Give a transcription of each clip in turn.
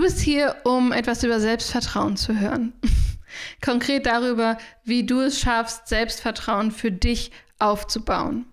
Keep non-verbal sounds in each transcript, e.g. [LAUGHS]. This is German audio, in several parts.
Du bist hier, um etwas über Selbstvertrauen zu hören. [LAUGHS] Konkret darüber, wie du es schaffst, Selbstvertrauen für dich aufzubauen.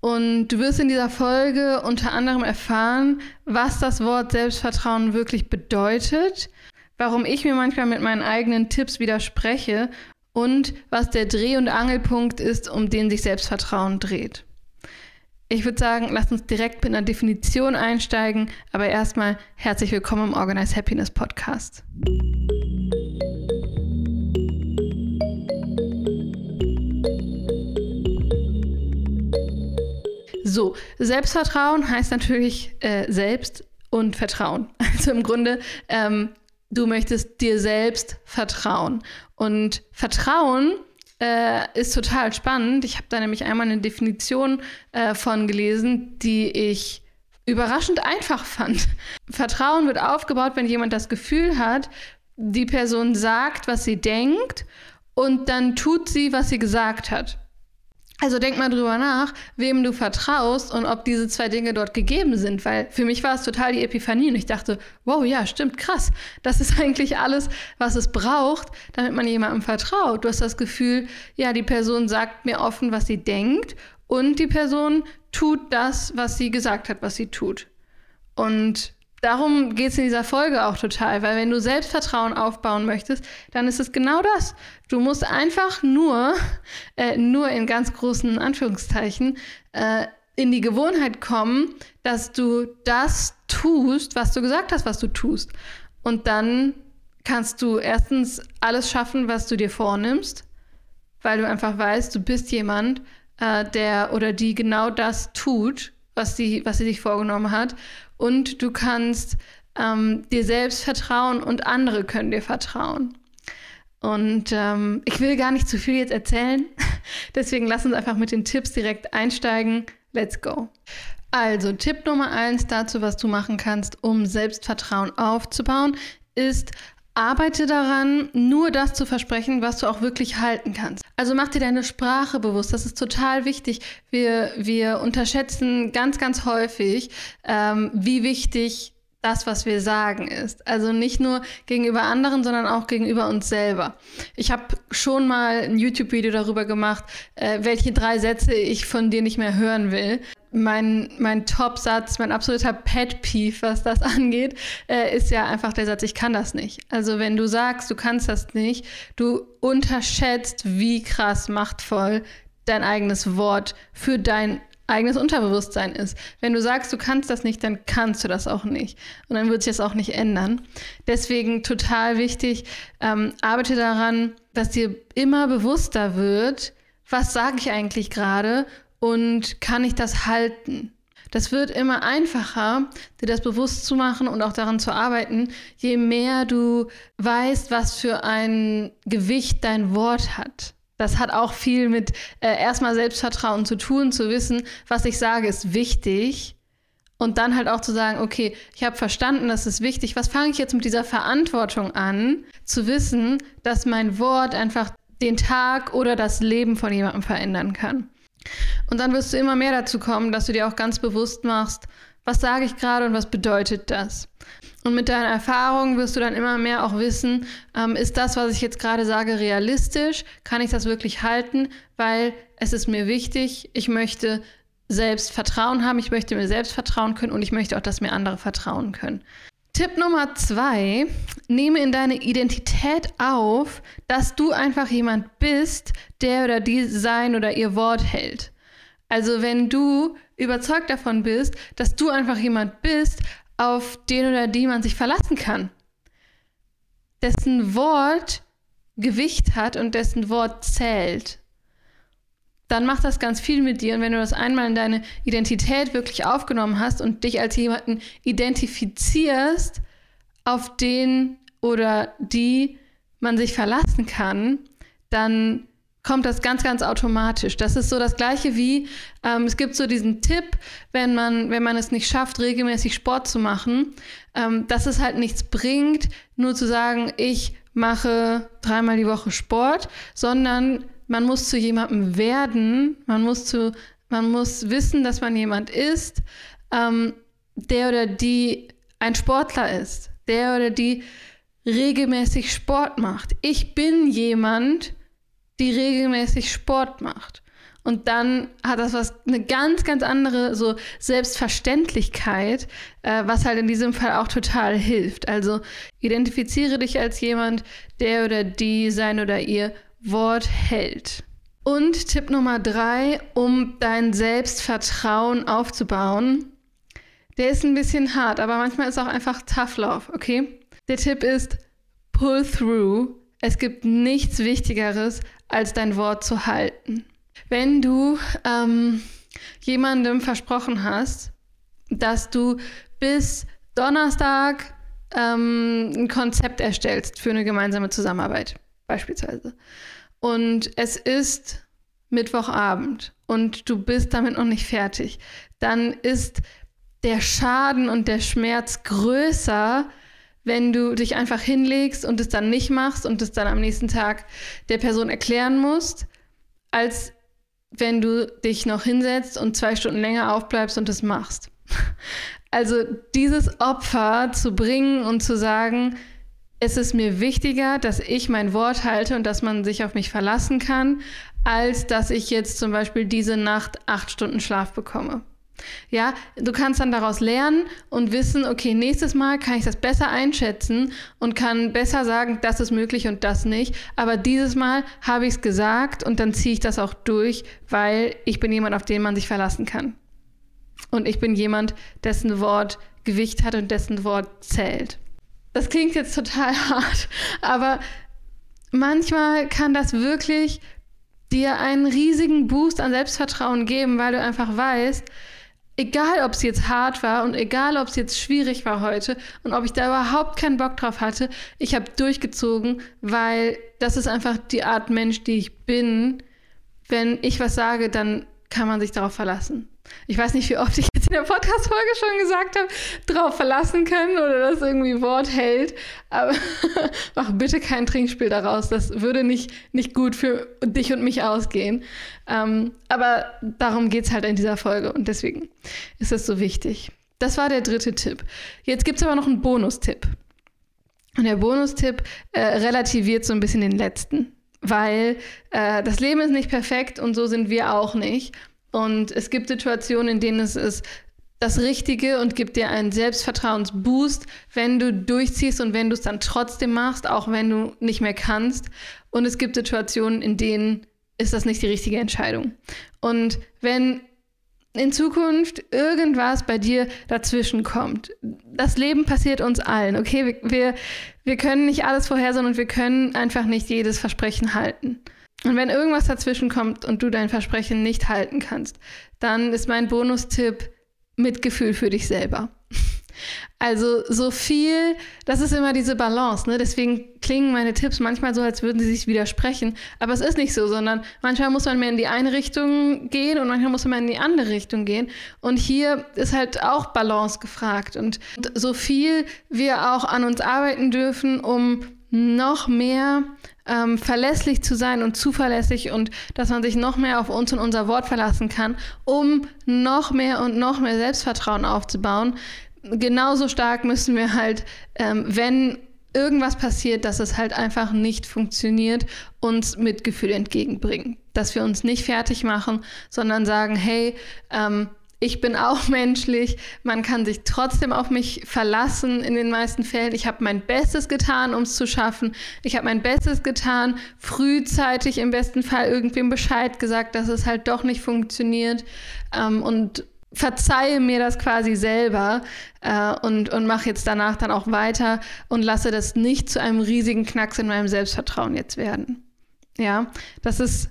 Und du wirst in dieser Folge unter anderem erfahren, was das Wort Selbstvertrauen wirklich bedeutet, warum ich mir manchmal mit meinen eigenen Tipps widerspreche und was der Dreh- und Angelpunkt ist, um den sich Selbstvertrauen dreht. Ich würde sagen, lass uns direkt mit einer Definition einsteigen, aber erstmal herzlich willkommen im Organize Happiness Podcast. So, Selbstvertrauen heißt natürlich äh, selbst und Vertrauen. [LAUGHS] Also im Grunde, ähm, du möchtest dir selbst vertrauen. Und Vertrauen äh, ist total spannend. Ich habe da nämlich einmal eine Definition äh, von gelesen, die ich überraschend einfach [LAUGHS] fand. Vertrauen wird aufgebaut, wenn jemand das Gefühl hat, die Person sagt, was sie denkt und dann tut sie, was sie gesagt hat. Also denk mal drüber nach, wem du vertraust und ob diese zwei Dinge dort gegeben sind, weil für mich war es total die Epiphanie und ich dachte, wow, ja, stimmt, krass. Das ist [LAUGHS] eigentlich alles, was es braucht, damit man jemandem vertraut. Du hast das Gefühl, ja, die Person sagt mir offen, was sie denkt und die Person tut das, was sie gesagt hat, was sie tut. Und darum geht es in dieser Folge auch total, weil wenn du Selbstvertrauen aufbauen möchtest, dann ist es genau das. Du musst einfach nur, äh, nur in ganz großen Anführungszeichen, äh, in die Gewohnheit kommen, dass du das tust, was du gesagt hast, was du tust. Und dann kannst du erstens alles schaffen, was du dir vornimmst, weil du einfach weißt, du bist jemand, äh, der oder die genau das tut, was sie, was sie sich vorgenommen hat und du kannst ähm, dir selbst vertrauen und andere können dir vertrauen. Und ähm, ich will gar nicht zu viel jetzt erzählen, [LAUGHS] deswegen lass uns einfach mit den Tipps direkt einsteigen. Let's go. Also Tipp Nummer eins dazu, was du machen kannst, um Selbstvertrauen aufzubauen, ist Arbeite daran, nur das zu versprechen, was du auch wirklich halten kannst. Also mach dir deine Sprache bewusst. Das ist total wichtig. Wir, wir unterschätzen ganz, ganz häufig, ähm, wie wichtig das, was wir sagen, ist. Also nicht nur gegenüber anderen, sondern auch gegenüber uns selber. Ich habe schon mal ein YouTube-Video darüber gemacht, äh, welche drei Sätze ich von dir nicht mehr hören will mein, mein Top-Satz, mein absoluter Pet-Peeve, was das [LAUGHS] angeht, äh, ist ja einfach der Satz, ich kann das nicht. Also wenn du sagst, du kannst das nicht, du unterschätzt, wie krass machtvoll dein eigenes Wort für dein eigenes Unterbewusstsein ist. Wenn du sagst, du kannst das nicht, dann kannst du das auch nicht. Und dann wird sich das auch nicht ändern. Deswegen total wichtig, ähm, arbeite daran, dass dir immer bewusster wird, was sage ich eigentlich gerade und kann ich das halten? Das wird immer einfacher, dir das bewusst zu machen und auch daran zu arbeiten, je mehr du weißt, was für ein Gewicht dein Wort hat. Das hat auch viel mit äh, erstmal Selbstvertrauen zu tun, zu wissen, was ich sage, ist wichtig. Und dann halt auch zu sagen, okay, ich habe verstanden, das ist wichtig. Was fange ich jetzt mit dieser Verantwortung an, zu wissen, dass mein Wort einfach den Tag oder das Leben von jemandem verändern kann. Und dann wirst du immer mehr dazu kommen, dass du dir auch ganz bewusst machst, was sage ich gerade und was bedeutet das? Und mit deiner Erfahrung wirst du dann immer mehr auch wissen, ähm, ist das, was ich jetzt gerade sage, realistisch? Kann ich das wirklich halten? Weil es ist mir wichtig, ich möchte selbst Vertrauen haben, ich möchte mir selbst vertrauen können und ich möchte auch, dass mir andere vertrauen können. Tipp Nummer zwei, nehme in deine Identität auf, dass du einfach jemand bist, der oder die sein oder ihr Wort hält. Also wenn du überzeugt davon bist, dass du einfach jemand bist, auf den oder die man sich verlassen kann, dessen Wort Gewicht hat und dessen Wort zählt dann macht das ganz viel mit dir. Und wenn du das einmal in deine Identität wirklich aufgenommen hast und dich als jemanden identifizierst, auf den oder die man sich verlassen kann, dann kommt das ganz, ganz automatisch. Das ist so das Gleiche wie, ähm, es gibt so diesen Tipp, wenn man, wenn man es nicht schafft, regelmäßig Sport zu machen, ähm, dass es halt nichts bringt, nur zu sagen, ich mache dreimal die Woche Sport, sondern man muss zu jemandem werden, man muss, zu, man muss wissen, dass man jemand ist, ähm, der oder die ein Sportler ist. der oder die regelmäßig Sport macht. Ich bin jemand, die regelmäßig Sport macht. Und dann hat das was eine ganz, ganz andere so Selbstverständlichkeit, äh, was halt in diesem Fall auch total hilft. Also identifiziere dich als jemand, der oder die sein oder ihr Wort hält. Und Tipp Nummer drei, um dein Selbstvertrauen aufzubauen. Der ist ein bisschen hart, aber manchmal ist auch einfach Tough Love, okay? Der Tipp ist, pull through. Es gibt nichts Wichtigeres, als dein Wort zu halten. Wenn du ähm, jemandem versprochen hast, dass du bis Donnerstag ähm, ein Konzept erstellst für eine gemeinsame Zusammenarbeit, beispielsweise. Und es ist Mittwochabend und du bist damit noch nicht fertig, dann ist der Schaden und der Schmerz größer, wenn du dich einfach hinlegst und es dann nicht machst und es dann am nächsten Tag der Person erklären musst, als wenn du dich noch hinsetzt und zwei Stunden länger aufbleibst und es machst. [LAUGHS] Also dieses Opfer zu bringen und zu sagen, es ist mir wichtiger, dass ich mein Wort halte und dass man sich auf mich verlassen kann, als dass ich jetzt zum Beispiel diese Nacht acht Stunden Schlaf bekomme. Ja, du kannst dann daraus lernen und wissen, okay, nächstes Mal kann ich das besser einschätzen und kann besser sagen, das ist möglich und das nicht. Aber dieses Mal habe ich es gesagt und dann ziehe ich das auch durch, weil ich bin jemand, auf den man sich verlassen kann. Und ich bin jemand, dessen Wort Gewicht hat und dessen Wort zählt. Das klingt jetzt total [LAUGHS] hart, aber manchmal kann das wirklich dir einen riesigen Boost an Selbstvertrauen geben, weil du einfach weißt, egal ob es jetzt hart war und egal ob es jetzt schwierig war heute und ob ich da überhaupt keinen Bock drauf hatte, ich habe durchgezogen, weil das ist einfach die Art Mensch, die ich bin. Wenn ich was sage, dann kann man sich darauf verlassen. Ich weiß nicht, wie oft ich jetzt in der Podcast-Folge schon gesagt habe, darauf verlassen können oder das irgendwie Wort hält. Aber [LAUGHS] mach bitte kein Trinkspiel daraus. Das würde nicht, nicht gut für dich und mich ausgehen. Ähm, aber darum geht es halt in dieser Folge und deswegen ist es so wichtig. Das war der dritte Tipp. Jetzt gibt es aber noch einen Bonustipp. Und der Bonustipp äh, relativiert so ein bisschen den letzten, weil äh, das Leben ist nicht perfekt und so sind wir auch nicht. Und es gibt Situationen, in denen es ist das Richtige und gibt dir einen Selbstvertrauensboost, wenn du durchziehst und wenn du es dann trotzdem machst, auch wenn du nicht mehr kannst. Und es gibt Situationen, in denen ist das nicht die richtige Entscheidung. Und wenn in Zukunft irgendwas bei dir dazwischen kommt. Das Leben passiert uns allen, okay? Wir, wir können nicht alles vorhersehen und wir können einfach nicht jedes Versprechen halten. Und wenn irgendwas dazwischen kommt und du dein Versprechen nicht halten kannst, dann ist mein Bonustipp Mitgefühl für dich selber. [LAUGHS] Also so viel, das ist immer diese Balance, ne? Deswegen klingen meine Tipps manchmal so, als würden sie sich widersprechen. Aber es ist nicht so, sondern manchmal muss man mehr in die eine Richtung gehen und manchmal muss man in die andere Richtung gehen. Und hier ist halt auch Balance gefragt. Und so viel wir auch an uns arbeiten dürfen, um noch mehr ähm, verlässlich zu sein und zuverlässig und dass man sich noch mehr auf uns und unser Wort verlassen kann, um noch mehr und noch mehr Selbstvertrauen aufzubauen. Genauso stark müssen wir halt, ähm, wenn irgendwas passiert, dass es halt einfach nicht funktioniert, uns Mitgefühl entgegenbringen. Dass wir uns nicht fertig machen, sondern sagen, hey, ähm, ich bin auch [LAUGHS] menschlich, man kann sich trotzdem auf mich verlassen in den meisten Fällen. Ich habe mein Bestes getan, um es zu schaffen. Ich habe mein Bestes getan, frühzeitig im besten Fall irgendwem Bescheid gesagt, dass es halt doch nicht funktioniert ähm, und verzeihe mir das quasi selber äh, und, und mache jetzt danach dann auch weiter und lasse das nicht zu einem riesigen Knacks in meinem Selbstvertrauen jetzt werden. Ja, das ist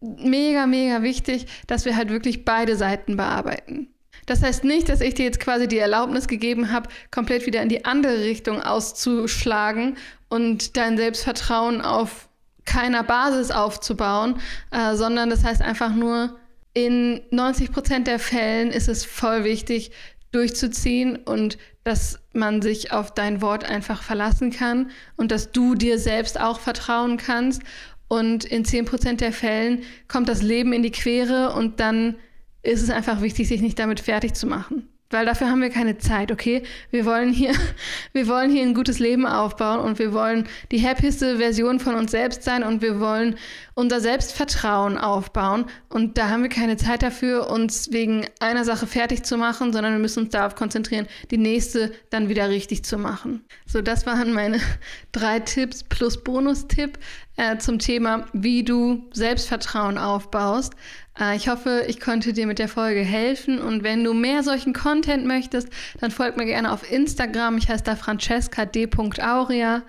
mega, mega wichtig, dass wir halt wirklich beide Seiten bearbeiten. Das heißt nicht, dass ich dir jetzt quasi die Erlaubnis gegeben habe, komplett wieder in die andere Richtung auszuschlagen und dein Selbstvertrauen auf keiner Basis aufzubauen, äh, sondern das heißt einfach nur, in 90 Prozent der Fällen ist es voll wichtig, durchzuziehen und dass man sich auf dein Wort einfach verlassen kann und dass du dir selbst auch vertrauen kannst und in 10% der Fällen kommt das Leben in die Quere und dann ist es einfach wichtig, sich nicht damit fertig zu machen. weil dafür haben wir keine Zeit, okay? Wir wollen hier, [LAUGHS] wir wollen hier ein gutes Leben aufbauen und wir wollen die happieste Version von uns selbst sein und wir wollen unser Selbstvertrauen aufbauen. Und da haben wir keine Zeit dafür, uns wegen einer Sache fertig zu machen, sondern wir müssen uns darauf konzentrieren, die nächste dann wieder richtig zu machen. So, das waren meine [LAUGHS] drei Tipps plus Bonustipp äh, zum Thema, wie du Selbstvertrauen aufbaust. Äh, ich hoffe, ich konnte dir mit der Folge helfen und wenn du mehr solchen Content möchtest, dann folg mir gerne auf Instagram. Ich heiße da Francesca d.auria.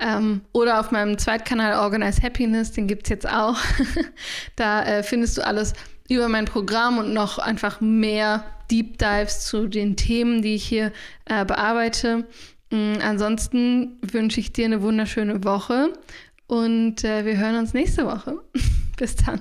Ähm, oder auf meinem Zweitkanal Organize Happiness, den gibt es jetzt auch. [LAUGHS] da äh, findest du alles über mein Programm und noch einfach mehr Deep Dives zu den Themen, die ich hier äh, bearbeite. Mhm, ansonsten wünsche ich dir eine wunderschöne Woche und äh, wir hören uns nächste Woche. [LAUGHS] Bis dann.